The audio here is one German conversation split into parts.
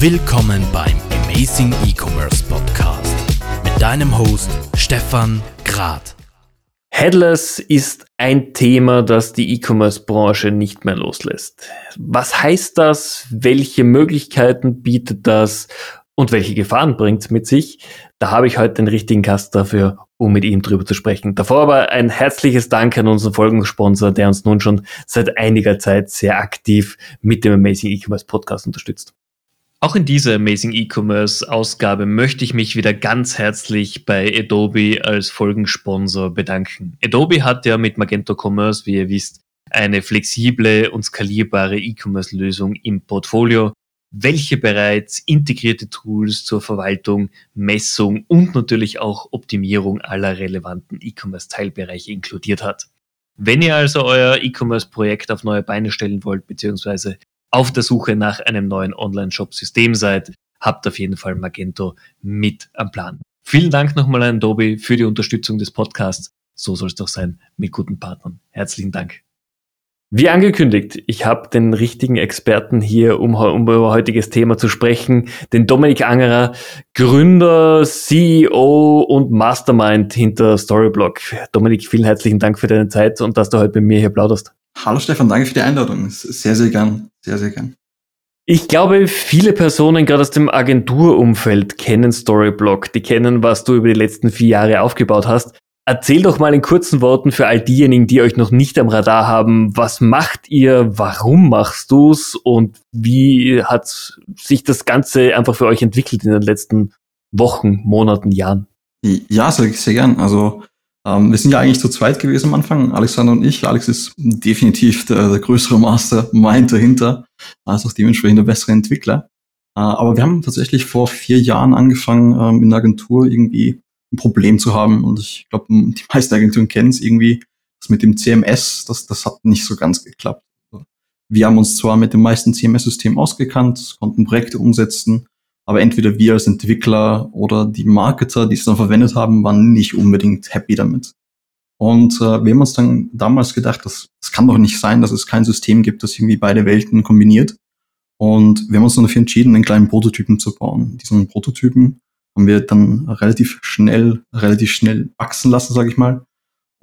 Willkommen beim Amazing E-Commerce Podcast mit deinem Host Stefan Grad. Headless ist ein Thema, das die E-Commerce-Branche nicht mehr loslässt. Was heißt das? Welche Möglichkeiten bietet das? Und welche Gefahren bringt es mit sich? Da habe ich heute den richtigen Gast dafür, um mit ihm drüber zu sprechen. Davor aber ein herzliches Dank an unseren Folgensponsor, der uns nun schon seit einiger Zeit sehr aktiv mit dem Amazing E-Commerce Podcast unterstützt. Auch in dieser Amazing E-Commerce Ausgabe möchte ich mich wieder ganz herzlich bei Adobe als Folgensponsor bedanken. Adobe hat ja mit Magento Commerce, wie ihr wisst, eine flexible und skalierbare E-Commerce Lösung im Portfolio, welche bereits integrierte Tools zur Verwaltung, Messung und natürlich auch Optimierung aller relevanten E-Commerce Teilbereiche inkludiert hat. Wenn ihr also euer E-Commerce-Projekt auf neue Beine stellen wollt, beziehungsweise auf der Suche nach einem neuen Online-Shop-System seid, habt auf jeden Fall Magento mit am Plan. Vielen Dank nochmal an Adobe für die Unterstützung des Podcasts. So soll es doch sein mit guten Partnern. Herzlichen Dank. Wie angekündigt, ich habe den richtigen Experten hier, um, um über heutiges Thema zu sprechen, den Dominik Angerer, Gründer, CEO und Mastermind hinter Storyblock. Dominik, vielen herzlichen Dank für deine Zeit und dass du heute bei mir hier plauderst. Hallo Stefan, danke für die Einladung. Sehr, sehr gern. Sehr, sehr gern. Ich glaube, viele Personen gerade aus dem Agenturumfeld kennen Storyblock. Die kennen, was du über die letzten vier Jahre aufgebaut hast. Erzähl doch mal in kurzen Worten für all diejenigen, die euch noch nicht am Radar haben, was macht ihr, warum machst du's und wie hat sich das Ganze einfach für euch entwickelt in den letzten Wochen, Monaten, Jahren? Ja, sehr, sehr gern. Also ähm, wir sind ja eigentlich zu zweit gewesen am Anfang, Alexander und ich. Alex ist definitiv der, der größere Mastermind dahinter, als auch dementsprechend der bessere Entwickler. Äh, aber wir haben tatsächlich vor vier Jahren angefangen, ähm, in der Agentur irgendwie ein Problem zu haben. Und ich glaube, die meisten Agenturen kennen es irgendwie. Das mit dem CMS, das, das hat nicht so ganz geklappt. Wir haben uns zwar mit dem meisten CMS-System ausgekannt, konnten Projekte umsetzen, aber entweder wir als Entwickler oder die Marketer, die es dann verwendet haben, waren nicht unbedingt happy damit. Und äh, wir haben uns dann damals gedacht, das, das kann doch nicht sein, dass es kein System gibt, das irgendwie beide Welten kombiniert. Und wir haben uns dann dafür entschieden, einen kleinen Prototypen zu bauen. Diesen Prototypen haben wir dann relativ schnell, relativ schnell wachsen lassen, sage ich mal.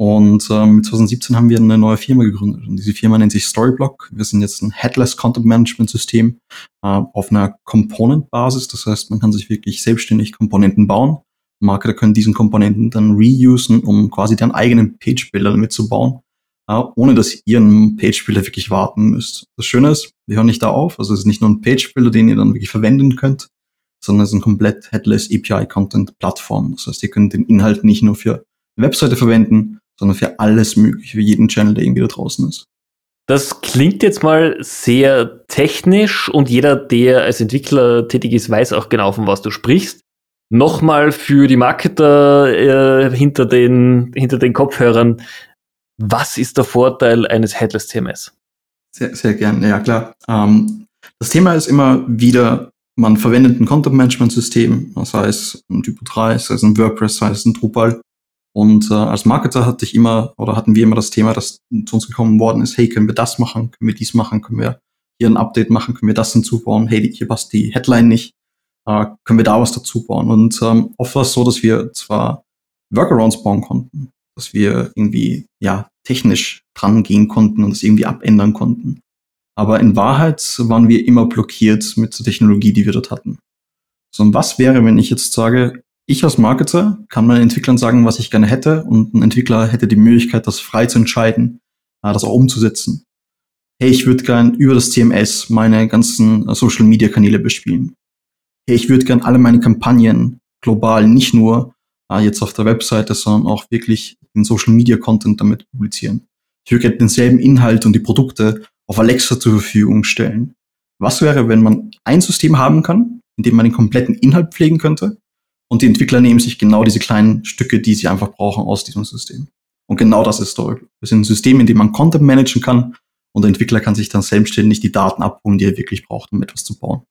Und ähm, 2017 haben wir eine neue Firma gegründet. Und diese Firma nennt sich Storyblock. Wir sind jetzt ein Headless Content Management System äh, auf einer Component-Basis. Das heißt, man kann sich wirklich selbstständig Komponenten bauen. Marketer können diesen Komponenten dann reusen, um quasi deren eigenen Page-Builder damit zu bauen, äh, ohne dass ihr ihren Page-Builder wirklich warten müsst. Das Schöne ist, wir hören nicht da auf. Also es ist nicht nur ein Page-Builder, den ihr dann wirklich verwenden könnt, sondern es ist ein komplett Headless API Content Plattform. Das heißt, ihr könnt den Inhalt nicht nur für eine Webseite verwenden, sondern für alles mögliche, für jeden Channel, der irgendwie da draußen ist. Das klingt jetzt mal sehr technisch und jeder, der als Entwickler tätig ist, weiß auch genau, von was du sprichst. Nochmal für die Marketer äh, hinter, den, hinter den Kopfhörern, was ist der Vorteil eines Headless CMS? Sehr, sehr gern, ja klar. Ähm, das Thema ist immer wieder, man verwendet ein Content Management System, sei es ein Typo 3, sei es ein WordPress, sei es ein Drupal und äh, als Marketer hatte ich immer oder hatten wir immer das Thema, das zu uns gekommen worden ist, hey, können wir das machen, können wir dies machen, können wir hier ein Update machen, können wir das hinzubauen, hey, hier passt die Headline nicht, äh, können wir da was dazu bauen. Und ähm, oft war es so, dass wir zwar Workarounds bauen konnten, dass wir irgendwie ja technisch dran gehen konnten und es irgendwie abändern konnten. Aber in Wahrheit waren wir immer blockiert mit der Technologie, die wir dort hatten. So, und was wäre, wenn ich jetzt sage, ich als Marketer kann meinen Entwicklern sagen, was ich gerne hätte und ein Entwickler hätte die Möglichkeit, das frei zu entscheiden, äh, das auch umzusetzen. Hey, ich würde gern über das CMS meine ganzen äh, Social Media Kanäle bespielen. Hey, ich würde gern alle meine Kampagnen global, nicht nur äh, jetzt auf der Webseite, sondern auch wirklich den Social Media Content damit publizieren. Ich würde gerne denselben Inhalt und die Produkte auf Alexa zur Verfügung stellen. Was wäre, wenn man ein System haben kann, in dem man den kompletten Inhalt pflegen könnte und die Entwickler nehmen sich genau diese kleinen Stücke, die sie einfach brauchen, aus diesem System. Und genau das ist Storybook. Wir sind ein System, in dem man Content managen kann und der Entwickler kann sich dann selbstständig die Daten abholen, die er wirklich braucht, um etwas zu bauen.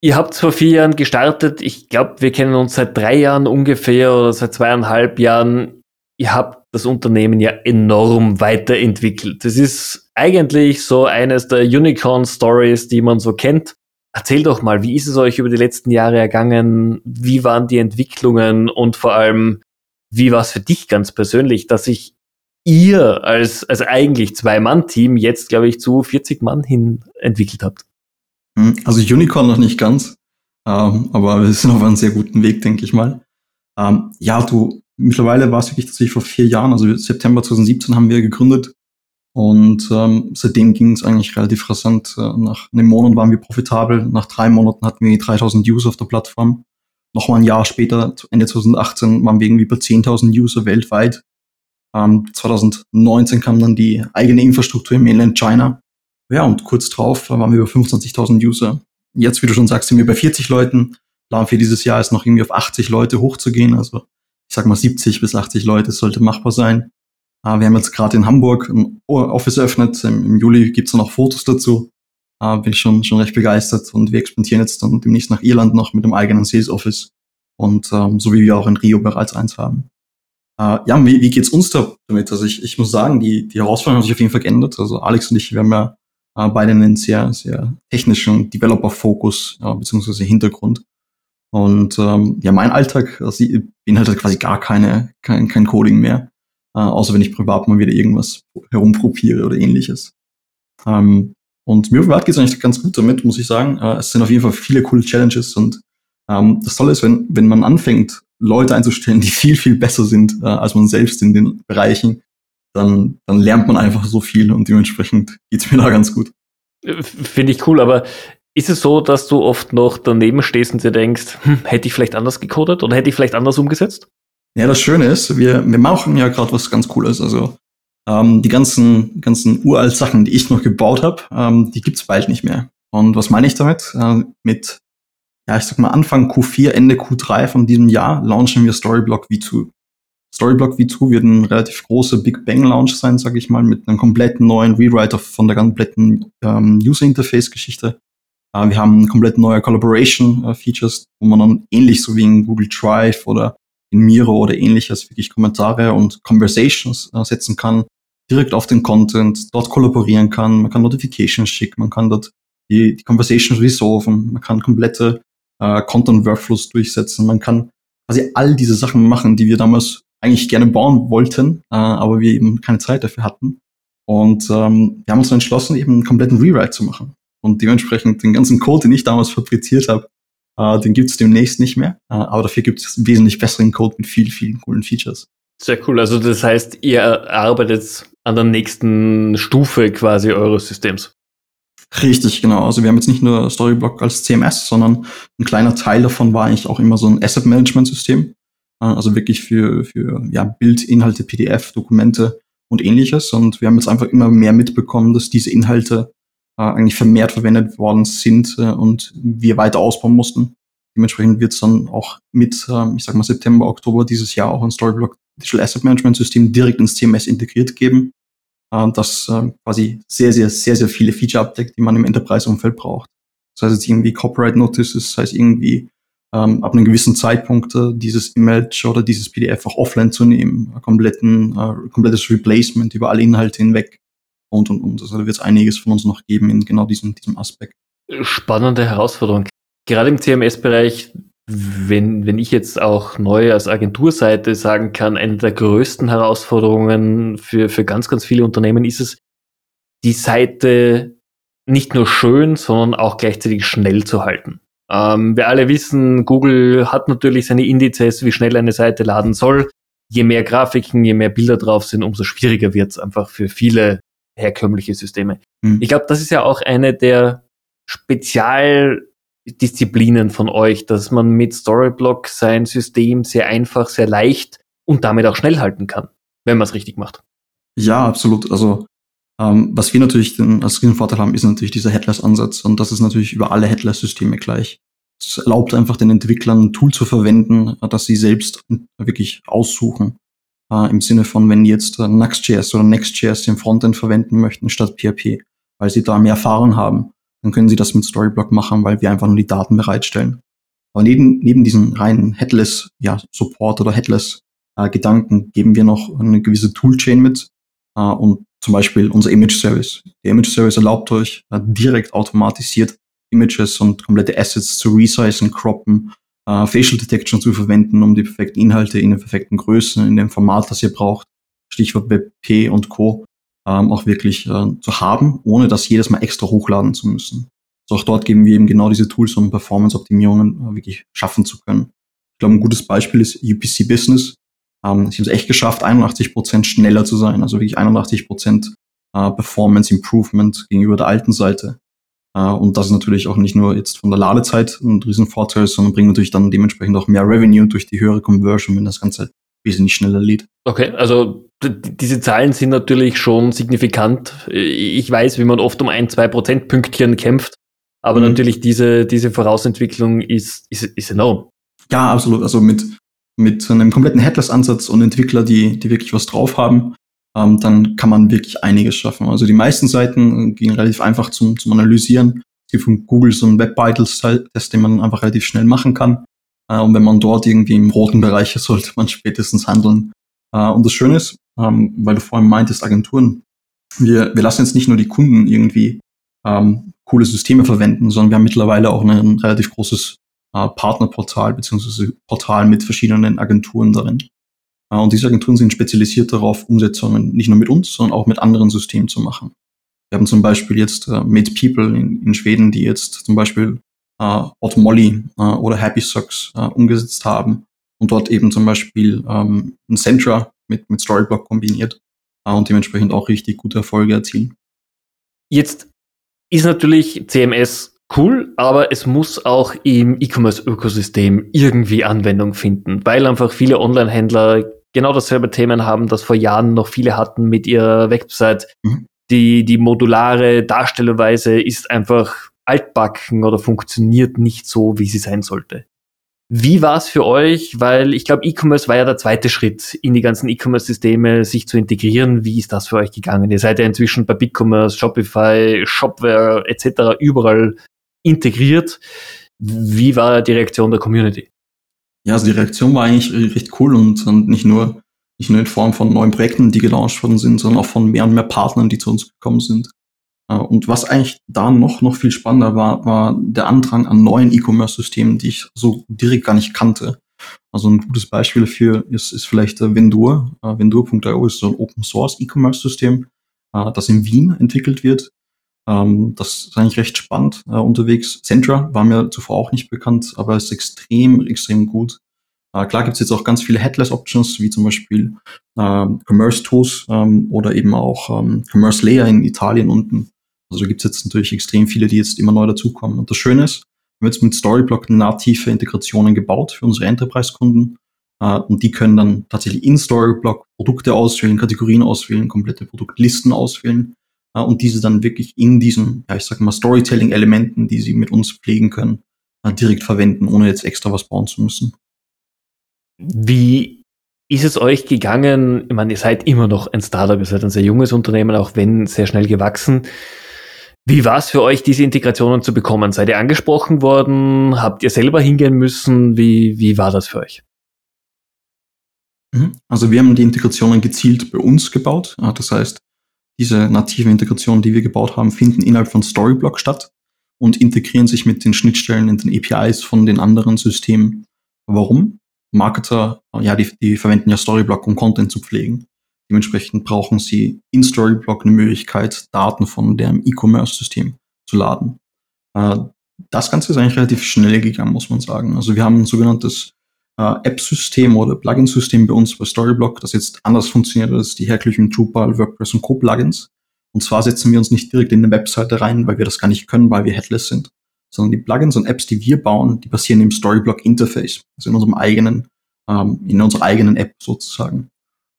Ihr habt vor vier Jahren gestartet. Ich glaube, wir kennen uns seit drei Jahren ungefähr oder seit zweieinhalb Jahren. Ihr habt das Unternehmen ja enorm weiterentwickelt. Das ist eigentlich so eines der Unicorn-Stories, die man so kennt. Erzähl doch mal, wie ist es euch über die letzten Jahre ergangen? Wie waren die Entwicklungen und vor allem, wie war es für dich ganz persönlich, dass sich ihr als, als eigentlich Zwei-Mann-Team jetzt, glaube ich, zu 40 Mann hin entwickelt habt? Hm, also Unicorn noch nicht ganz, ähm, aber wir sind auf einem sehr guten Weg, denke ich mal. Ähm, ja, du, mittlerweile war es wirklich tatsächlich vor vier Jahren, also September 2017 haben wir gegründet und ähm, seitdem ging es eigentlich relativ rasant. Äh, nach einem Monat waren wir profitabel. Nach drei Monaten hatten wir 3000 User auf der Plattform. Nochmal ein Jahr später, Ende 2018, waren wir irgendwie über 10.000 User weltweit. Ähm, 2019 kam dann die eigene Infrastruktur im Mainland China. Ja, und kurz drauf waren wir über 25.000 User. Jetzt, wie du schon sagst, sind wir bei 40 Leuten. Plan für dieses Jahr ist noch irgendwie auf 80 Leute hochzugehen. Also ich sag mal 70 bis 80 Leute sollte machbar sein. Uh, wir haben jetzt gerade in Hamburg ein Office eröffnet. Im, im Juli gibt's dann auch Fotos dazu. Uh, bin ich schon, schon recht begeistert. Und wir expandieren jetzt dann demnächst nach Irland noch mit dem eigenen Sales Office. Und um, so wie wir auch in Rio bereits eins haben. Uh, ja, wie, wie geht's uns da damit? Also ich, ich muss sagen, die, die Herausforderungen haben sich auf jeden Fall geändert. Also Alex und ich, wir haben ja uh, beide einen sehr, sehr technischen Developer-Fokus, ja, beziehungsweise Hintergrund. Und ähm, ja, mein Alltag also, beinhaltet quasi gar keine, kein, kein Coding mehr äh, außer wenn ich privat mal wieder irgendwas herumprobiere oder ähnliches. Ähm, und mir privat geht es eigentlich ganz gut damit, muss ich sagen. Äh, es sind auf jeden Fall viele coole Challenges und ähm, das Tolle ist, wenn, wenn man anfängt, Leute einzustellen, die viel, viel besser sind äh, als man selbst in den Bereichen, dann, dann lernt man einfach so viel und dementsprechend geht's mir da ganz gut. Finde ich cool, aber ist es so, dass du oft noch daneben stehst und dir denkst, hm, hätte ich vielleicht anders gecodet oder hätte ich vielleicht anders umgesetzt? Ja, das Schöne ist, wir, wir machen ja gerade was ganz Cooles. Also ähm, die ganzen, ganzen uralt Sachen, die ich noch gebaut habe, ähm, die gibt's bald nicht mehr. Und was meine ich damit? Äh, mit, ja, ich sag mal, Anfang Q4, Ende Q3 von diesem Jahr launchen wir Storyblock V2. Storyblock V2 wird ein relativ großer Big Bang Launch sein, sag ich mal, mit einem kompletten neuen Rewriter von der kompletten ähm, User Interface Geschichte. Äh, wir haben komplett neue Collaboration äh, Features, wo man dann ähnlich so wie in Google Drive oder in Miro oder ähnliches wirklich Kommentare und Conversations äh, setzen kann, direkt auf den Content, dort kollaborieren kann, man kann Notifications schicken, man kann dort die, die Conversations resolven, man kann komplette äh, Content-Workflows durchsetzen, man kann quasi all diese Sachen machen, die wir damals eigentlich gerne bauen wollten, äh, aber wir eben keine Zeit dafür hatten. Und ähm, wir haben uns dann entschlossen, eben einen kompletten Rewrite zu machen. Und dementsprechend den ganzen Code, den ich damals fabriziert habe, äh, den gibt es demnächst nicht mehr, äh, aber dafür gibt es wesentlich besseren Code mit viel, vielen coolen Features. Sehr cool. Also das heißt, ihr arbeitet an der nächsten Stufe quasi eures Systems. Richtig, genau. Also wir haben jetzt nicht nur Storyblock als CMS, sondern ein kleiner Teil davon war eigentlich auch immer so ein Asset Management System. Äh, also wirklich für, für ja, Bild, Inhalte, PDF, Dokumente und ähnliches. Und wir haben jetzt einfach immer mehr mitbekommen, dass diese Inhalte äh, eigentlich vermehrt verwendet worden sind äh, und wir weiter ausbauen mussten. Dementsprechend wird es dann auch mit, äh, ich sag mal, September, Oktober dieses Jahr auch ein Storyblock Digital Asset Management System direkt ins CMS integriert geben, äh, das äh, quasi sehr, sehr, sehr, sehr viele Feature abdeckt, die man im Enterprise-Umfeld braucht. Das heißt jetzt irgendwie Copyright Notices, das heißt irgendwie ähm, ab einem gewissen Zeitpunkt äh, dieses Image oder dieses PDF auch offline zu nehmen, kompletten, äh, komplettes Replacement über alle Inhalte hinweg und und und. Also da wird es einiges von uns noch geben in genau diesem, diesem Aspekt. Spannende Herausforderung. Gerade im CMS-Bereich, wenn, wenn ich jetzt auch neu als Agenturseite sagen kann, eine der größten Herausforderungen für, für ganz, ganz viele Unternehmen ist es, die Seite nicht nur schön, sondern auch gleichzeitig schnell zu halten. Ähm, wir alle wissen, Google hat natürlich seine Indizes, wie schnell eine Seite laden soll. Je mehr Grafiken, je mehr Bilder drauf sind, umso schwieriger wird es einfach für viele herkömmliche Systeme. Mhm. Ich glaube, das ist ja auch eine der Spezialdisziplinen von euch, dass man mit Storyblock sein System sehr einfach, sehr leicht und damit auch schnell halten kann, wenn man es richtig macht. Ja, absolut. Also ähm, was wir natürlich den, als Vorteil haben, ist natürlich dieser Headless-Ansatz und das ist natürlich über alle Headless-Systeme gleich. Es erlaubt einfach den Entwicklern ein Tool zu verwenden, das sie selbst wirklich aussuchen. Äh, Im Sinne von, wenn die jetzt äh, Next.js oder Next.js im Frontend verwenden möchten statt PHP, weil sie da mehr Erfahrung haben, dann können sie das mit Storyblock machen, weil wir einfach nur die Daten bereitstellen. Aber neben, neben diesen reinen Headless ja, Support oder Headless äh, Gedanken geben wir noch eine gewisse Toolchain mit äh, und zum Beispiel unser Image Service. Der Image Service erlaubt euch äh, direkt automatisiert Images und komplette Assets zu resizen, croppen, äh, Facial Detection zu verwenden, um die perfekten Inhalte in den perfekten Größen, in dem Format, das ihr braucht, Stichwort WP und Co., ähm, auch wirklich äh, zu haben, ohne das jedes Mal extra hochladen zu müssen. Also auch dort geben wir eben genau diese Tools, um Performance-Optimierungen äh, wirklich schaffen zu können. Ich glaube, ein gutes Beispiel ist UPC Business. Ähm, sie haben es echt geschafft, 81 Prozent schneller zu sein, also wirklich 81 Prozent äh, Performance Improvement gegenüber der alten Seite. Äh, und das ist natürlich auch nicht nur jetzt von der Ladezeit ein Riesenvorteil, sondern bringt natürlich dann dementsprechend auch mehr Revenue durch die höhere Conversion, wenn das Ganze wesentlich schneller lädt. Okay, also diese Zahlen sind natürlich schon signifikant. Ich weiß, wie man oft um ein, zwei Prozentpünktchen kämpft, aber mhm. natürlich diese, diese Vorausentwicklung ist, ist, ist enorm. Ja, absolut. Also mit, mit einem kompletten Headless-Ansatz und Entwickler, die, die wirklich was drauf haben, ähm, dann kann man wirklich einiges schaffen. Also die meisten Seiten gehen relativ einfach zum, zum Analysieren. Es gibt von Google so einen Web Vitals-Test, den man einfach relativ schnell machen kann. Äh, und wenn man dort irgendwie im roten Bereich ist, sollte man spätestens handeln. Äh, und das Schöne ist, ähm, weil du vorhin meintest, Agenturen, wir, wir lassen jetzt nicht nur die Kunden irgendwie ähm, coole Systeme verwenden, sondern wir haben mittlerweile auch ein relativ großes äh, Partnerportal beziehungsweise Portal mit verschiedenen Agenturen darin. Äh, und diese Agenturen sind spezialisiert darauf, Umsetzungen nicht nur mit uns, sondern auch mit anderen Systemen zu machen. Wir haben zum Beispiel jetzt äh, Made People in, in Schweden, die jetzt zum Beispiel äh, Automolly äh, oder Happy Socks äh, umgesetzt haben und dort eben zum Beispiel ähm, ein Centra mit, mit Storyblock kombiniert äh, und dementsprechend auch richtig gute Erfolge erzielen. Jetzt ist natürlich CMS cool, aber es muss auch im E-Commerce-Ökosystem irgendwie Anwendung finden, weil einfach viele Online-Händler genau dasselbe Themen haben, das vor Jahren noch viele hatten mit ihrer Website. Mhm. Die, die modulare Darstellerweise ist einfach altbacken oder funktioniert nicht so, wie sie sein sollte. Wie war es für euch? Weil ich glaube, E-Commerce war ja der zweite Schritt in die ganzen E-Commerce-Systeme, sich zu integrieren. Wie ist das für euch gegangen? Ihr seid ja inzwischen bei BigCommerce, Shopify, Shopware etc. überall integriert. Wie war die Reaktion der Community? Ja, also die Reaktion war eigentlich recht cool und, nicht nur nicht nur in Form von neuen Projekten, die gelauncht worden sind, sondern auch von mehr und mehr Partnern, die zu uns gekommen sind. Äh, und was eigentlich da noch, noch viel spannender war, war der Andrang an neuen E-Commerce-Systemen, die ich so direkt gar nicht kannte. Also ein gutes Beispiel dafür ist, ist vielleicht äh, Vendur. Äh, Vendur.io ist so ein Open-Source E-Commerce-System, das in Wien entwickelt wird. Ähm, das ist eigentlich recht spannend unterwegs. Centra war mir zuvor auch nicht bekannt, aber ist extrem, extrem gut. klar gibt es jetzt auch ganz viele Headless-Options, wie zum Beispiel Commerce-Tools ähm, oder eben auch ähm, Commerce Layer in Italien unten. Also gibt es jetzt natürlich extrem viele, die jetzt immer neu dazukommen. Und das Schöne ist, wir haben jetzt mit Storyblock native Integrationen gebaut für unsere Enterprise-Kunden. Äh, und die können dann tatsächlich in Storyblock Produkte auswählen, Kategorien auswählen, komplette Produktlisten auswählen äh, und diese dann wirklich in diesen, ja, ich sag mal, Storytelling-Elementen, die sie mit uns pflegen können, direkt verwenden, ohne jetzt extra was bauen zu müssen. Wie ist es euch gegangen? Ich meine, ihr seid immer noch ein Startup, ihr seid ein sehr junges Unternehmen, auch wenn sehr schnell gewachsen. Wie war es für euch, diese Integrationen zu bekommen? Seid ihr angesprochen worden? Habt ihr selber hingehen müssen? Wie, wie war das für euch? Mhm. Also wir haben die Integrationen gezielt bei uns gebaut. Das heißt, diese nativen Integrationen, die wir gebaut haben, finden innerhalb von Storyblock statt und integrieren sich mit den Schnittstellen in den APIs von den anderen Systemen. Warum? Marketer, ja, die, die verwenden ja Storyblock, um Content zu pflegen. Dementsprechend brauchen Sie in Storyblock eine Möglichkeit, Daten von dem E-Commerce-System zu laden. Äh, das Ganze ist eigentlich relativ schnell gegangen, muss man sagen. Also wir haben ein sogenanntes App-System oder Plugin-System bei uns bei Storyblock, das jetzt anders funktioniert als die herkömmlichen Drupal, WordPress und Co-Plugins. Und zwar setzen wir uns nicht direkt in eine Webseite rein, weil wir das gar nicht können, weil wir headless sind, sondern die Plugins und Apps, die wir bauen, die basieren im Storyblock-Interface, also in unserem eigenen, ähm, in unserer eigenen App sozusagen.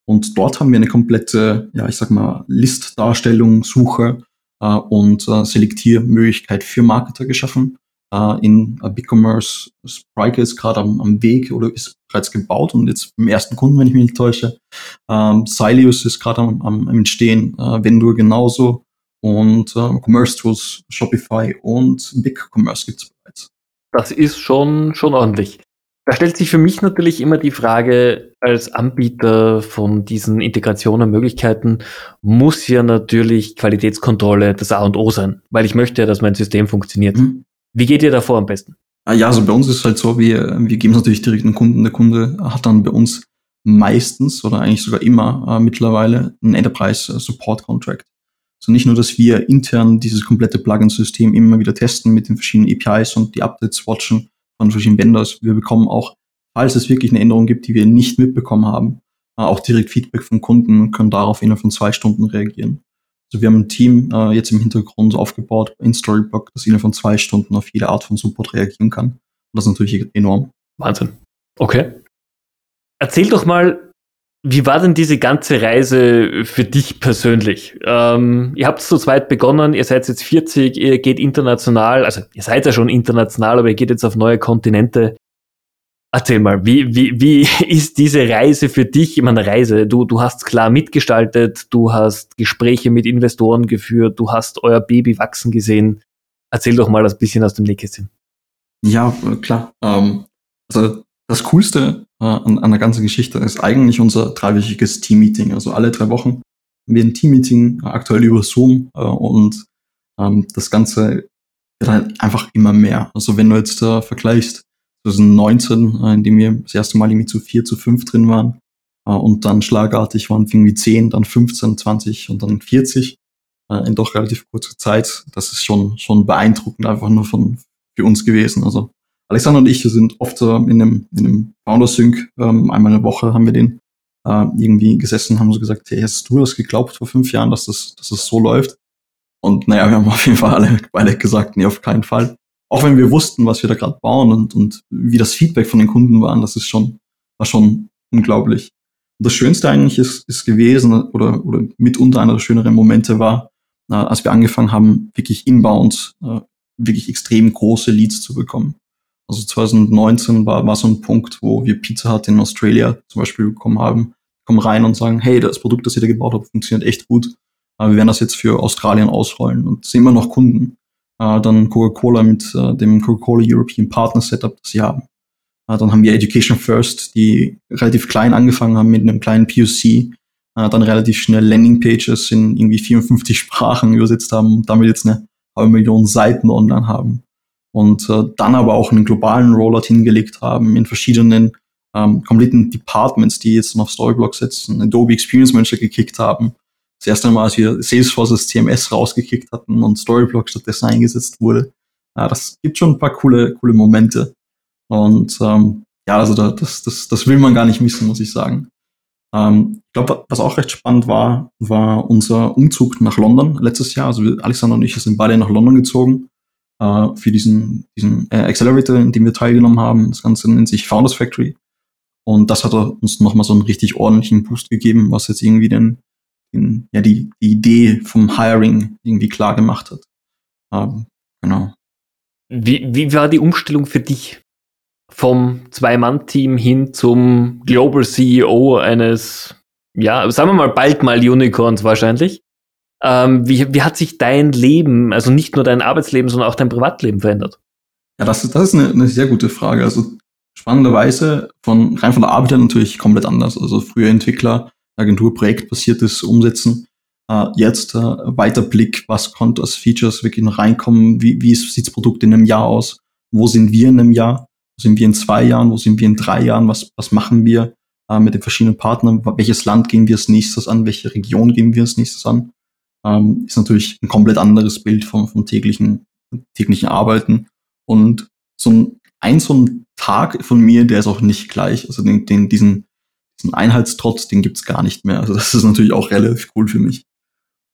Und dort haben wir eine komplette, ja, ich sag mal, Listdarstellung, Suche äh, und äh, Selektiermöglichkeit für Marketer geschaffen. Äh, in äh, BigCommerce Spriker ist gerade am, am, Weg oder ist bereits gebaut und jetzt im ersten Kunden, wenn ich mich nicht täusche. Ähm, Silius ist gerade am, am, Entstehen, äh, Vendur genauso und äh, Commerce Tools, Shopify und BigCommerce gibt es bereits. Das ist schon, schon ordentlich. Da stellt sich für mich natürlich immer die Frage, als Anbieter von diesen Integrationen, Möglichkeiten, muss ja natürlich Qualitätskontrolle das A und O sein, weil ich möchte ja, dass mein System funktioniert. Mhm. Wie geht ihr davor am besten? Ah, ja, also bei uns ist es halt so, wir, wir geben es natürlich direkt den Kunden. Der Kunde hat dann bei uns meistens oder eigentlich sogar immer äh, mittlerweile einen Enterprise Support Contract. Also nicht nur, dass wir intern dieses komplette Plugin-System immer wieder testen mit den verschiedenen APIs und die Updates watchen von verschiedenen Vendors. Wir bekommen auch, falls es wirklich eine Änderung gibt, die wir nicht mitbekommen haben, äh, auch direkt Feedback vom Kunden und können darauf innerhalb von zwei Stunden reagieren. Also wir haben ein Team äh, jetzt im Hintergrund aufgebaut in Storyblock, das innerhalb von zwei Stunden auf jede Art von Support reagieren kann. Und das ist natürlich enorm. Wahnsinn. Okay. Erzähl doch mal, wie war denn diese ganze Reise für dich persönlich? Ähm, ihr habt zu zweit begonnen, ihr seid jetzt 40, ihr geht international, also ihr seid ja schon international, aber ihr geht jetzt auf neue Kontinente. Erzähl mal, wie, wie, wie ist diese Reise für dich? Ich meine, Reise, du, du hast klar mitgestaltet, du hast Gespräche mit Investoren geführt, du hast euer Baby wachsen gesehen. Erzähl doch mal ein bisschen aus dem Nähkästchen. Ja, klar. Ähm, also das Coolste äh, an, an der ganzen Geschichte ist eigentlich unser dreiwöchiges Team-Meeting. Also alle drei Wochen haben wir ein Team-Meeting, äh, aktuell über Zoom äh, und ähm, das Ganze wird halt einfach immer mehr. Also wenn du jetzt äh, vergleichst 2019, äh, in dem wir das erste Mal irgendwie zu vier, zu fünf drin waren äh, und dann schlagartig waren irgendwie zehn, dann 15, 20 und dann 40 äh, in doch relativ kurzer Zeit. Das ist schon, schon beeindruckend einfach nur von, für uns gewesen. Also Alexander und ich sind oft äh, in einem, in einem Founder-Sync, ähm, einmal eine Woche haben wir den äh, irgendwie gesessen, haben so gesagt, hey, hast du das geglaubt vor fünf Jahren, dass das, dass das so läuft? Und naja, wir haben auf jeden Fall alle beide gesagt, nee, auf keinen Fall. Auch wenn wir wussten, was wir da gerade bauen und, und wie das Feedback von den Kunden war, das ist schon, war schon unglaublich. Und das Schönste eigentlich ist, ist gewesen, oder, oder mitunter einer der schöneren Momente war, äh, als wir angefangen haben, wirklich inbound, äh, wirklich extrem große Leads zu bekommen. Also 2019 war, war so ein Punkt, wo wir Pizza Hut in Australia zum Beispiel bekommen haben, kommen rein und sagen, hey, das Produkt, das ihr da gebaut habt, funktioniert echt gut. Aber wir werden das jetzt für Australien ausrollen und sehen wir noch Kunden. Äh, dann Coca-Cola mit äh, dem Coca-Cola European Partner Setup, das sie haben. Äh, dann haben wir Education First, die relativ klein angefangen haben mit einem kleinen POC, äh, dann relativ schnell Landing Pages in irgendwie 54 Sprachen übersetzt haben und damit jetzt eine halbe Million Seiten online haben und äh, dann aber auch einen globalen Rollout hingelegt haben in verschiedenen ähm, kompletten Departments, die jetzt noch Storyblock setzen, Adobe Experience Manager gekickt haben. Das erste Mal, als wir Salesforce als CMS rausgekickt hatten und Storyblock stattdessen eingesetzt wurde. Ja, das gibt schon ein paar coole, coole Momente. Und ähm, ja, also da, das, das, das will man gar nicht missen, muss ich sagen. Ähm, ich glaube, was auch recht spannend war, war unser Umzug nach London letztes Jahr. Also Alexander und ich sind beide nach London gezogen äh, für diesen, diesen äh, Accelerator, in dem wir teilgenommen haben. Das Ganze nennt sich Founders Factory. Und das hat uns nochmal so einen richtig ordentlichen Boost gegeben, was jetzt irgendwie den, den ja, die, die Idee vom Hiring irgendwie klar gemacht hat. Ähm, genau. Wie, wie war die Umstellung für dich vom Zwei-Mann-Team hin zum Global CEO eines, ja, sagen wir mal bald mal Unicorns wahrscheinlich? Ähm, wie, wie hat sich dein Leben, also nicht nur dein Arbeitsleben, sondern auch dein Privatleben verändert? Ja, das, ist, das ist eine, eine sehr gute Frage. Also spannenderweise von rein von der Arbeit her natürlich komplett anders. Also früher Entwickler, Agentur, projektbasiertes Umsetzen. Äh, jetzt äh, weiter Blick, was konnte als Features wirklich noch reinkommen, wie, wie sieht das Produkt in einem Jahr aus, wo sind wir in einem Jahr, wo sind wir in zwei Jahren, wo sind wir in drei Jahren, was, was machen wir äh, mit den verschiedenen Partnern, welches Land gehen wir als nächstes an, welche Region gehen wir als nächstes an? Ähm, ist natürlich ein komplett anderes Bild vom, vom täglichen, täglichen Arbeiten. Und so ein, ein, so ein Tag von mir, der ist auch nicht gleich. Also den, den, diesen, diesen Einheitstrotz, den gibt's gar nicht mehr. Also das ist natürlich auch relativ cool für mich.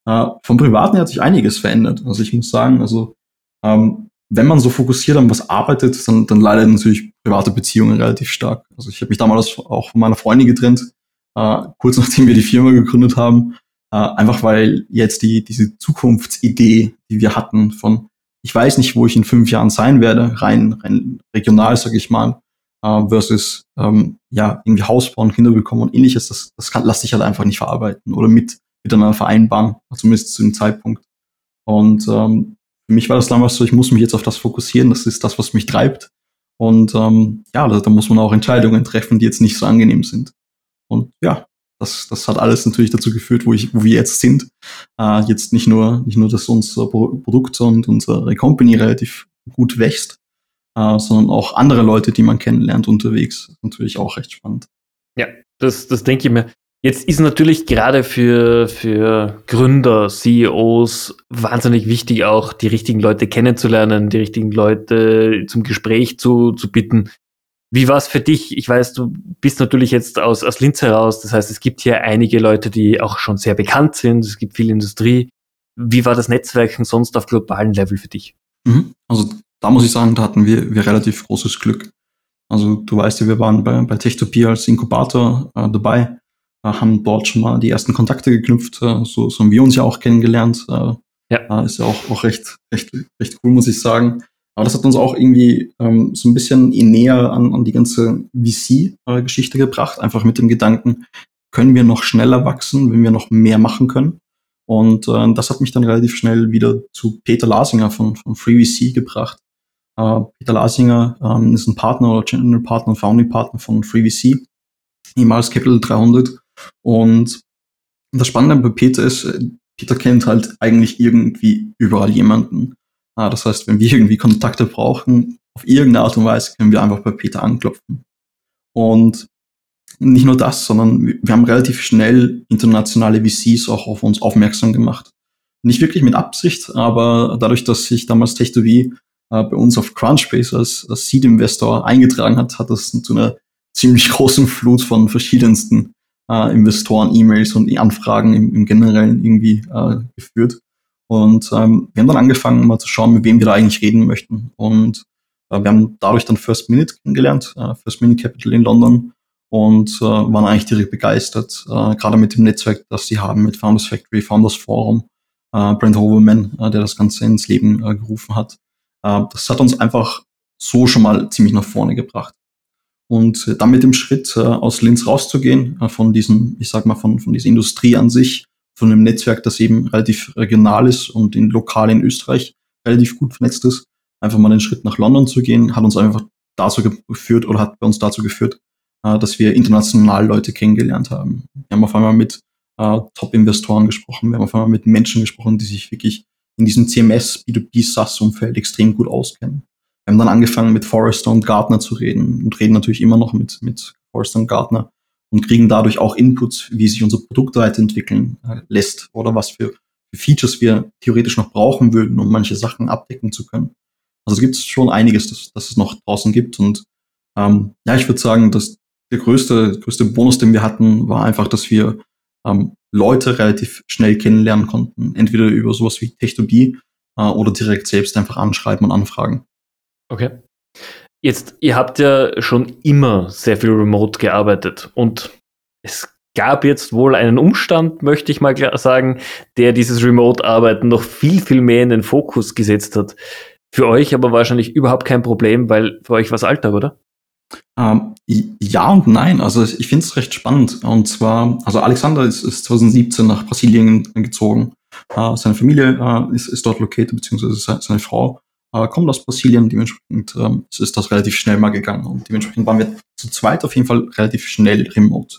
Äh, vom Privaten hat sich einiges verändert. Also ich muss sagen, also ähm, wenn man so fokussiert an was arbeitet, dann, dann leidet natürlich private Beziehungen relativ stark. Also ich habe mich damals auch von meiner Freundin getrennt, äh, kurz nachdem wir die Firma gegründet haben. Äh, einfach weil jetzt die, diese Zukunftsidee, die wir hatten von, ich weiß nicht, wo ich in fünf Jahren sein werde, rein, rein regional, sage ich mal, äh, versus ähm, ja, irgendwie Haus bauen, Kinder bekommen und ähnliches, das, das kann, lasse ich halt einfach nicht verarbeiten oder mit miteinander vereinbaren, zumindest zu dem Zeitpunkt. Und ähm, für mich war das damals so, ich muss mich jetzt auf das fokussieren, das ist das, was mich treibt. Und ähm, ja, da, da muss man auch Entscheidungen treffen, die jetzt nicht so angenehm sind. Und ja, das, das hat alles natürlich dazu geführt, wo, ich, wo wir jetzt sind. Äh, jetzt nicht nur, nicht nur, dass unser Produkt und unsere Company relativ gut wächst, äh, sondern auch andere Leute, die man kennenlernt unterwegs. Natürlich auch recht spannend. Ja, das, das denke ich mir. Jetzt ist natürlich gerade für, für Gründer, CEOs wahnsinnig wichtig, auch die richtigen Leute kennenzulernen, die richtigen Leute zum Gespräch zu, zu bitten. Wie war es für dich? Ich weiß, du bist natürlich jetzt aus, aus Linz heraus. Das heißt, es gibt hier einige Leute, die auch schon sehr bekannt sind. Es gibt viel Industrie. Wie war das Netzwerken sonst auf globalen Level für dich? Mhm. Also da muss ich sagen, da hatten wir, wir relativ großes Glück. Also du weißt ja, wir waren bei, bei Techtopie als Inkubator äh, dabei haben dort schon mal die ersten Kontakte geknüpft, äh, so, so haben wir uns ja auch kennengelernt. Äh, ja. Ist ja auch, auch recht, recht, recht cool, muss ich sagen. Aber das hat uns auch irgendwie ähm, so ein bisschen näher an, an die ganze VC-Geschichte gebracht, einfach mit dem Gedanken, können wir noch schneller wachsen, wenn wir noch mehr machen können. Und äh, das hat mich dann relativ schnell wieder zu Peter Lasinger von, von FreeVC gebracht. Äh, Peter Lasinger ähm, ist ein Partner oder General Partner, Founding Partner von FreeVC, ehemals Capital 300 und das Spannende bei Peter ist, äh, Peter kennt halt eigentlich irgendwie überall jemanden. Ah, das heißt, wenn wir irgendwie Kontakte brauchen, auf irgendeine Art und Weise können wir einfach bei Peter anklopfen. Und nicht nur das, sondern wir haben relativ schnell internationale VCs auch auf uns aufmerksam gemacht. Nicht wirklich mit Absicht, aber dadurch, dass sich damals Tech2V äh, bei uns auf Crunchbase als, als Seed-Investor eingetragen hat, hat das zu einer ziemlich großen Flut von verschiedensten äh, Investoren-E-Mails und Anfragen im, im Generellen irgendwie äh, geführt. Und ähm, wir haben dann angefangen, mal zu schauen, mit wem wir da eigentlich reden möchten. Und äh, wir haben dadurch dann First Minute kennengelernt, äh, First Minute Capital in London und äh, waren eigentlich direkt begeistert, äh, gerade mit dem Netzwerk, das sie haben, mit Founders Factory, Founders Forum, äh, Brent Hoverman, äh, der das Ganze ins Leben äh, gerufen hat. Äh, das hat uns einfach so schon mal ziemlich nach vorne gebracht. Und äh, dann mit dem Schritt äh, aus Linz rauszugehen, äh, von diesem, ich sag mal, von, von dieser Industrie an sich, von einem Netzwerk, das eben relativ regional ist und in lokal in Österreich relativ gut vernetzt ist, einfach mal den Schritt nach London zu gehen, hat uns einfach dazu geführt oder hat bei uns dazu geführt, dass wir international Leute kennengelernt haben. Wir haben auf einmal mit Top-Investoren gesprochen, wir haben auf einmal mit Menschen gesprochen, die sich wirklich in diesem CMS, B2B, SaaS-Umfeld extrem gut auskennen. Wir haben dann angefangen mit Forrester und Gartner zu reden und reden natürlich immer noch mit, mit Forrester und Gartner und kriegen dadurch auch Inputs, wie sich unser Produkt weiterentwickeln äh, lässt oder was für, für Features wir theoretisch noch brauchen würden, um manche Sachen abdecken zu können. Also es gibt schon einiges, das, das es noch draußen gibt und ähm, ja, ich würde sagen, dass der größte, größte Bonus, den wir hatten, war einfach, dass wir ähm, Leute relativ schnell kennenlernen konnten, entweder über sowas wie Technologie äh, oder direkt selbst einfach anschreiben und anfragen. Okay. Jetzt, ihr habt ja schon immer sehr viel remote gearbeitet und es gab jetzt wohl einen Umstand, möchte ich mal sagen, der dieses Remote-Arbeiten noch viel, viel mehr in den Fokus gesetzt hat. Für euch aber wahrscheinlich überhaupt kein Problem, weil für euch war es Alltag, oder? Ähm, ja und nein. Also ich finde es recht spannend. Und zwar, also Alexander ist, ist 2017 nach Brasilien gezogen. Äh, seine Familie äh, ist, ist dort located, beziehungsweise seine Frau äh, kommt aus Brasilien. Dementsprechend ähm, ist das relativ schnell mal gegangen. Und dementsprechend waren wir zu zweit auf jeden Fall relativ schnell remote.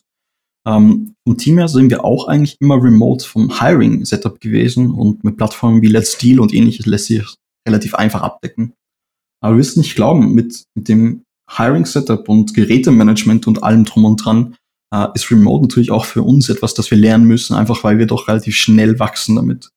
Ähm, vom Team her sind wir auch eigentlich immer remote vom Hiring-Setup gewesen und mit Plattformen wie Let's Deal und ähnliches lässt sich relativ einfach abdecken. Aber wir wirst nicht glauben, mit, mit dem Hiring-Setup und Gerätemanagement und allem drum und dran äh, ist Remote natürlich auch für uns etwas, das wir lernen müssen, einfach weil wir doch relativ schnell wachsen damit.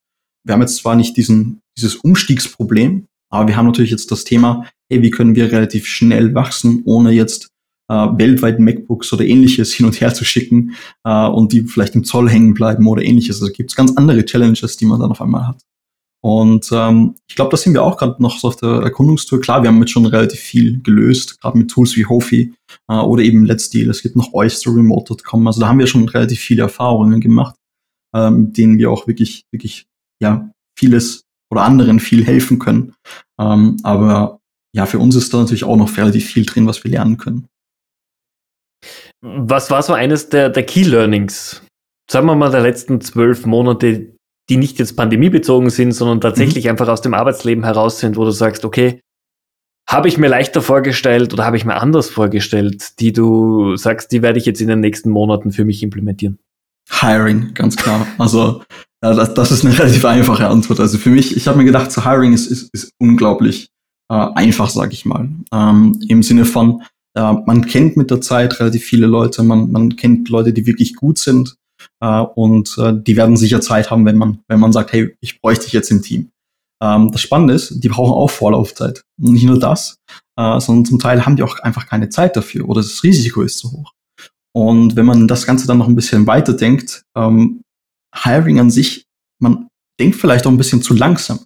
Wir haben jetzt zwar nicht diesen, dieses Umstiegsproblem, aber wir haben natürlich jetzt das Thema, hey, wie können wir relativ schnell wachsen, ohne jetzt äh, weltweit MacBooks oder ähnliches hin und her zu schicken äh, und die vielleicht im Zoll hängen bleiben oder ähnliches. Also gibt es ganz andere Challenges, die man dann auf einmal hat. Und ähm, ich glaube, da sind wir auch gerade noch so auf der Erkundungstour. Klar, wir haben jetzt schon relativ viel gelöst, gerade mit Tools wie Hofi äh, oder eben Let's Deal. Es gibt noch oysterremote.com. Also da haben wir schon relativ viele Erfahrungen gemacht, äh, mit denen wir auch wirklich, wirklich ja vieles oder anderen viel helfen können. Ähm, aber ja, für uns ist da natürlich auch noch relativ viel drin, was wir lernen können. Was war so eines der, der Key Learnings, sagen wir mal, der letzten zwölf Monate, die nicht jetzt pandemiebezogen sind, sondern tatsächlich mhm. einfach aus dem Arbeitsleben heraus sind, wo du sagst, okay, habe ich mir leichter vorgestellt oder habe ich mir anders vorgestellt, die du sagst, die werde ich jetzt in den nächsten Monaten für mich implementieren? Hiring, ganz klar. Also ja, das, das ist eine relativ einfache Antwort. Also für mich, ich habe mir gedacht, so Hiring ist, ist, ist unglaublich äh, einfach, sage ich mal. Ähm, Im Sinne von, äh, man kennt mit der Zeit relativ viele Leute, man, man kennt Leute, die wirklich gut sind äh, und äh, die werden sicher Zeit haben, wenn man, wenn man sagt, hey, ich bräuchte dich jetzt im Team. Ähm, das Spannende ist, die brauchen auch Vorlaufzeit. Und nicht nur das, äh, sondern zum Teil haben die auch einfach keine Zeit dafür oder das Risiko ist zu hoch. Und wenn man das Ganze dann noch ein bisschen weiter denkt, ähm, Hiring an sich, man denkt vielleicht auch ein bisschen zu langsam.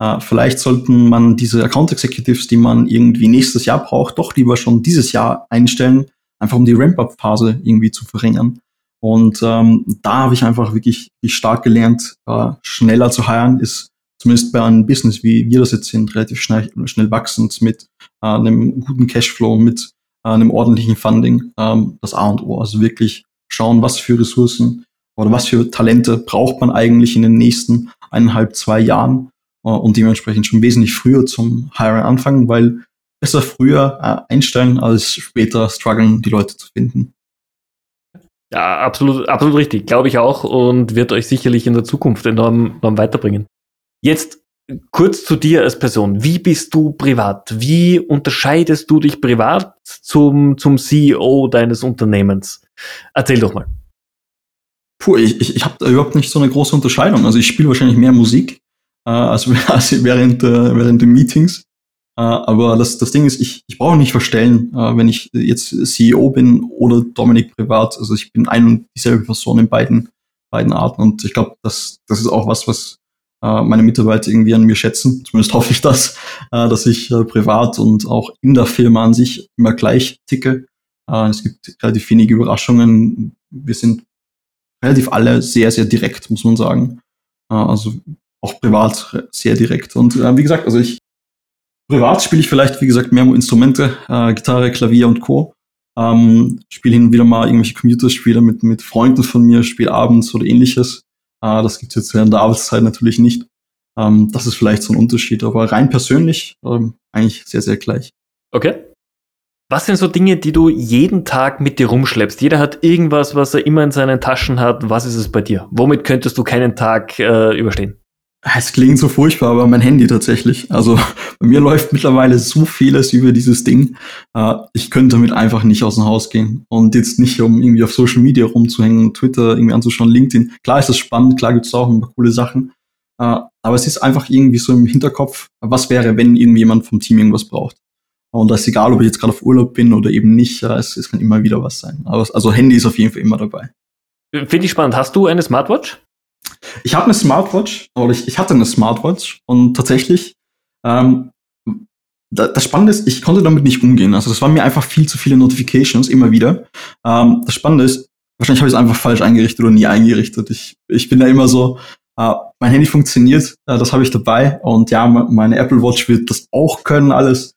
Äh, vielleicht sollten man diese Account Executives, die man irgendwie nächstes Jahr braucht, doch lieber schon dieses Jahr einstellen, einfach um die Ramp-up-Phase irgendwie zu verringern. Und ähm, da habe ich einfach wirklich, wirklich stark gelernt, äh, schneller zu hiren ist zumindest bei einem Business, wie wir das jetzt sind, relativ schnell, schnell wachsend mit äh, einem guten Cashflow, mit äh, einem ordentlichen Funding, ähm, das A und O. Also wirklich schauen, was für Ressourcen oder was für Talente braucht man eigentlich in den nächsten eineinhalb, zwei Jahren äh, und dementsprechend schon wesentlich früher zum Hiring anfangen, weil besser früher äh, einstellen als später strugglen, die Leute zu finden. Ja, absolut, absolut richtig, glaube ich auch und wird euch sicherlich in der Zukunft enorm, enorm weiterbringen. Jetzt kurz zu dir als Person. Wie bist du privat? Wie unterscheidest du dich privat zum, zum CEO deines Unternehmens? Erzähl doch mal. Puh, ich, ich, ich habe überhaupt nicht so eine große Unterscheidung. Also ich spiele wahrscheinlich mehr Musik äh, als, als während, äh, während den Meetings. Äh, aber das, das Ding ist, ich, ich brauche nicht verstellen, äh, wenn ich jetzt CEO bin oder Dominik privat. Also ich bin ein und dieselbe Person in beiden, beiden Arten. Und ich glaube, das, das ist auch was, was äh, meine Mitarbeiter irgendwie an mir schätzen. Zumindest hoffe ich das, äh, dass ich äh, privat und auch in der Firma an sich immer gleich ticke. Es gibt relativ wenige Überraschungen. Wir sind relativ alle sehr, sehr direkt, muss man sagen. Also auch privat sehr direkt. Und wie gesagt, also ich privat spiele ich vielleicht, wie gesagt, mehr Instrumente, Gitarre, Klavier und Co. Ähm, spiele hin und wieder mal irgendwelche Computerspiele mit, mit Freunden von mir, spiele abends oder ähnliches. Äh, das gibt es jetzt während der Arbeitszeit natürlich nicht. Ähm, das ist vielleicht so ein Unterschied, aber rein persönlich ähm, eigentlich sehr, sehr gleich. Okay. Was sind so Dinge, die du jeden Tag mit dir rumschleppst? Jeder hat irgendwas, was er immer in seinen Taschen hat. Was ist es bei dir? Womit könntest du keinen Tag äh, überstehen? Es klingt so furchtbar, aber mein Handy tatsächlich. Also bei mir läuft mittlerweile so vieles über dieses Ding. Äh, ich könnte damit einfach nicht aus dem Haus gehen. Und jetzt nicht, um irgendwie auf Social Media rumzuhängen, Twitter irgendwie anzuschauen, LinkedIn. Klar ist das spannend, klar gibt es auch ein paar coole Sachen. Äh, aber es ist einfach irgendwie so im Hinterkopf, was wäre, wenn irgendjemand vom Team irgendwas braucht. Und das ist egal, ob ich jetzt gerade auf Urlaub bin oder eben nicht, es, es kann immer wieder was sein. Also Handy ist auf jeden Fall immer dabei. Finde ich spannend. Hast du eine Smartwatch? Ich habe eine Smartwatch, oder ich, ich hatte eine Smartwatch und tatsächlich, ähm, da, das Spannende ist, ich konnte damit nicht umgehen. Also das waren mir einfach viel zu viele Notifications immer wieder. Ähm, das Spannende ist, wahrscheinlich habe ich es einfach falsch eingerichtet oder nie eingerichtet. Ich, ich bin da immer so, äh, mein Handy funktioniert, äh, das habe ich dabei und ja, meine Apple Watch wird das auch können, alles.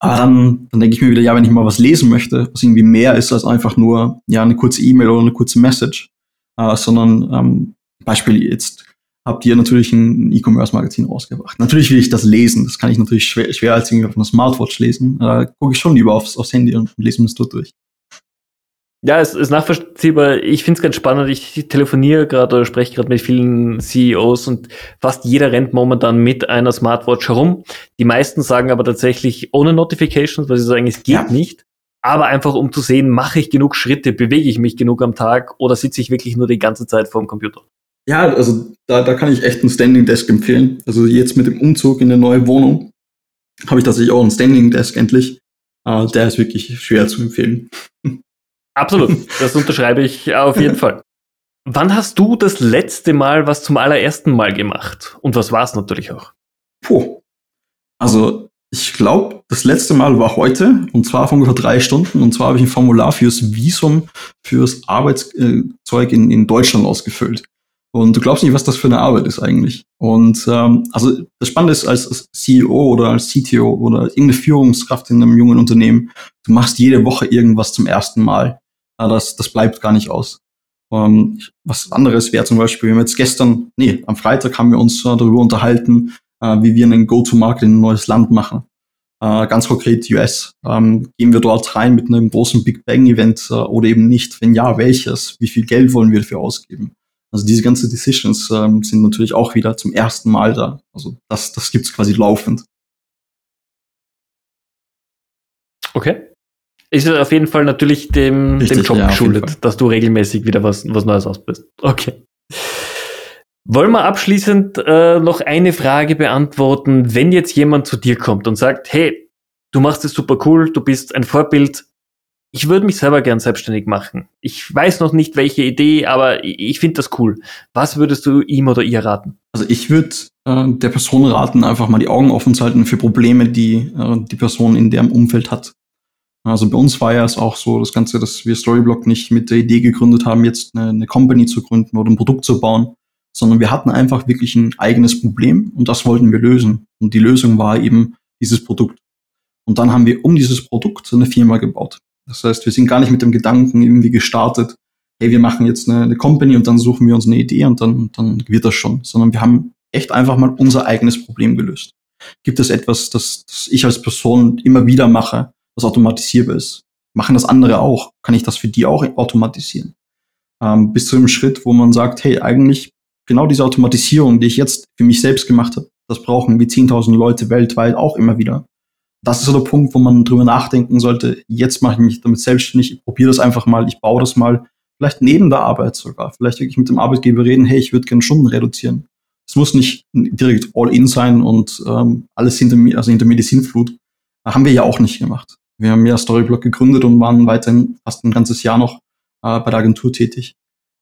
Aber dann, dann denke ich mir wieder, ja, wenn ich mal was lesen möchte, was irgendwie mehr ist als einfach nur ja eine kurze E-Mail oder eine kurze Message, äh, sondern ähm, Beispiel jetzt habt ihr natürlich ein E-Commerce-Magazin rausgebracht. Natürlich will ich das lesen. Das kann ich natürlich schwer, schwer als irgendwie auf einer Smartwatch lesen. Da gucke ich schon lieber aufs, aufs Handy und lese mir das dort durch. Ja, es ist nachvollziehbar. Ich finde es ganz spannend. Ich telefoniere gerade oder spreche gerade mit vielen CEOs und fast jeder rennt momentan mit einer Smartwatch herum. Die meisten sagen aber tatsächlich ohne Notifications, weil sie sagen, es geht ja. nicht. Aber einfach um zu sehen, mache ich genug Schritte, bewege ich mich genug am Tag oder sitze ich wirklich nur die ganze Zeit vor dem Computer? Ja, also da, da kann ich echt ein Standing Desk empfehlen. Also jetzt mit dem Umzug in eine neue Wohnung habe ich tatsächlich auch ein Standing Desk endlich. Uh, der ist wirklich schwer zu empfehlen. Absolut, das unterschreibe ich auf jeden Fall. Wann hast du das letzte Mal was zum allerersten Mal gemacht? Und was war es natürlich auch? Puh. Also ich glaube, das letzte Mal war heute, und zwar vor ungefähr drei Stunden. Und zwar habe ich ein Formular fürs Visum fürs Arbeitszeug in, in Deutschland ausgefüllt. Und du glaubst nicht, was das für eine Arbeit ist eigentlich. Und ähm, also das Spannende ist, als CEO oder als CTO oder irgendeine Führungskraft in einem jungen Unternehmen, du machst jede Woche irgendwas zum ersten Mal. Ja, das, das bleibt gar nicht aus. Ähm, was anderes wäre zum Beispiel, wir haben jetzt gestern, nee, am Freitag haben wir uns äh, darüber unterhalten, äh, wie wir einen Go-to-Market in ein neues Land machen. Äh, ganz konkret US. Ähm, gehen wir dort rein mit einem großen Big Bang-Event äh, oder eben nicht? Wenn ja, welches? Wie viel Geld wollen wir dafür ausgeben? Also diese ganzen Decisions ähm, sind natürlich auch wieder zum ersten Mal da. Also das, das gibt's quasi laufend. Okay. Ist auf jeden Fall natürlich dem, Richtig, dem Job ja, geschuldet, dass du regelmäßig wieder was, was Neues ausbist. Okay. Wollen wir abschließend äh, noch eine Frage beantworten, wenn jetzt jemand zu dir kommt und sagt, hey, du machst es super cool, du bist ein Vorbild, ich würde mich selber gern selbstständig machen. Ich weiß noch nicht, welche Idee, aber ich finde das cool. Was würdest du ihm oder ihr raten? Also ich würde äh, der Person raten, einfach mal die Augen offen zu halten für Probleme, die äh, die Person in deren Umfeld hat. Also bei uns war ja es auch so, das Ganze, dass wir Storyblock nicht mit der Idee gegründet haben, jetzt eine, eine Company zu gründen oder ein Produkt zu bauen, sondern wir hatten einfach wirklich ein eigenes Problem und das wollten wir lösen. Und die Lösung war eben dieses Produkt. Und dann haben wir um dieses Produkt eine Firma gebaut. Das heißt, wir sind gar nicht mit dem Gedanken irgendwie gestartet, hey, wir machen jetzt eine, eine Company und dann suchen wir uns eine Idee und dann, dann wird das schon, sondern wir haben echt einfach mal unser eigenes Problem gelöst. Gibt es etwas, das, das ich als Person immer wieder mache, das automatisierbar ist. Machen das andere auch? Kann ich das für die auch automatisieren? Ähm, bis zu dem Schritt, wo man sagt, hey, eigentlich genau diese Automatisierung, die ich jetzt für mich selbst gemacht habe, das brauchen wie 10.000 Leute weltweit auch immer wieder. Das ist so der Punkt, wo man drüber nachdenken sollte, jetzt mache ich mich damit selbstständig, ich probiere das einfach mal, ich baue das mal, vielleicht neben der Arbeit sogar, vielleicht wirklich mit dem Arbeitgeber reden, hey, ich würde gerne Stunden reduzieren. Es muss nicht direkt all in sein und ähm, alles hinter mir, also hinter mir die Sinnflut. Haben wir ja auch nicht gemacht. Wir haben ja Storyblock gegründet und waren weiterhin fast ein ganzes Jahr noch äh, bei der Agentur tätig.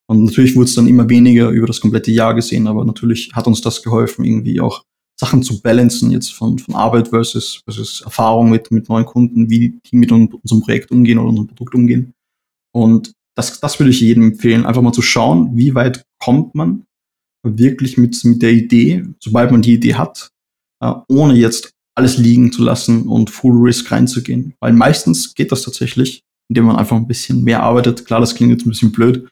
Und natürlich wurde es dann immer weniger über das komplette Jahr gesehen, aber natürlich hat uns das geholfen, irgendwie auch Sachen zu balancen, jetzt von, von Arbeit versus, versus Erfahrung mit, mit neuen Kunden, wie die mit unserem Projekt umgehen oder unserem Produkt umgehen. Und das, das würde ich jedem empfehlen, einfach mal zu schauen, wie weit kommt man wirklich mit, mit der Idee, sobald man die Idee hat, äh, ohne jetzt alles liegen zu lassen und Full Risk reinzugehen. Weil meistens geht das tatsächlich, indem man einfach ein bisschen mehr arbeitet. Klar, das klingt jetzt ein bisschen blöd,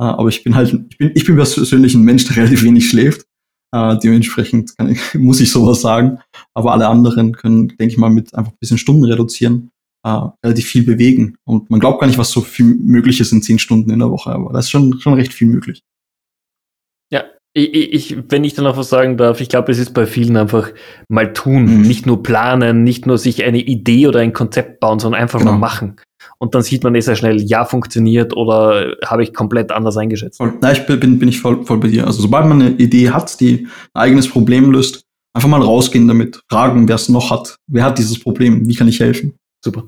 äh, aber ich bin halt, ich bin, ich bin persönlich ein Mensch, der relativ wenig schläft. Äh, dementsprechend ich, muss ich sowas sagen. Aber alle anderen können, denke ich mal, mit einfach ein bisschen Stunden reduzieren, äh, relativ viel bewegen. Und man glaubt gar nicht, was so viel möglich ist in zehn Stunden in der Woche, aber das ist schon, schon recht viel möglich. Ich, ich, wenn ich da noch was sagen darf, ich glaube, es ist bei vielen einfach mal tun, mhm. nicht nur planen, nicht nur sich eine Idee oder ein Konzept bauen, sondern einfach genau. mal machen. Und dann sieht man eh sehr schnell, ja, funktioniert oder habe ich komplett anders eingeschätzt. Na, ich bin, bin ich voll, voll bei dir. Also sobald man eine Idee hat, die ein eigenes Problem löst, einfach mal rausgehen damit, fragen, wer es noch hat. Wer hat dieses Problem? Wie kann ich helfen? Super.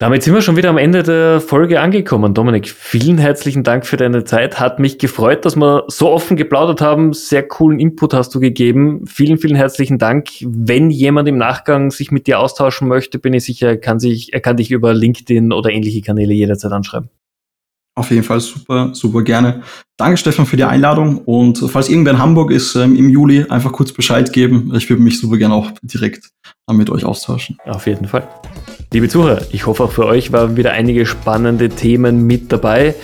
Damit sind wir schon wieder am Ende der Folge angekommen. Dominik, vielen herzlichen Dank für deine Zeit. Hat mich gefreut, dass wir so offen geplaudert haben. Sehr coolen Input hast du gegeben. Vielen, vielen herzlichen Dank. Wenn jemand im Nachgang sich mit dir austauschen möchte, bin ich sicher, kann sich, er kann dich über LinkedIn oder ähnliche Kanäle jederzeit anschreiben. Auf jeden Fall super, super gerne. Danke, Stefan, für die Einladung. Und falls irgendwer in Hamburg ist ähm, im Juli, einfach kurz Bescheid geben. Ich würde mich super gerne auch direkt mit euch austauschen. Auf jeden Fall. Liebe Zuhörer, ich hoffe auch für euch waren wieder einige spannende Themen mit dabei.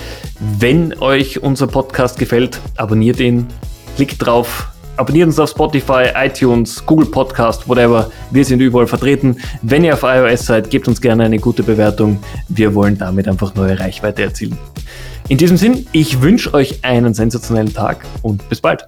Wenn euch unser Podcast gefällt, abonniert ihn, klickt drauf, abonniert uns auf Spotify, iTunes, Google Podcast, whatever. Wir sind überall vertreten. Wenn ihr auf iOS seid, gebt uns gerne eine gute Bewertung. Wir wollen damit einfach neue Reichweite erzielen. In diesem Sinn, ich wünsche euch einen sensationellen Tag und bis bald.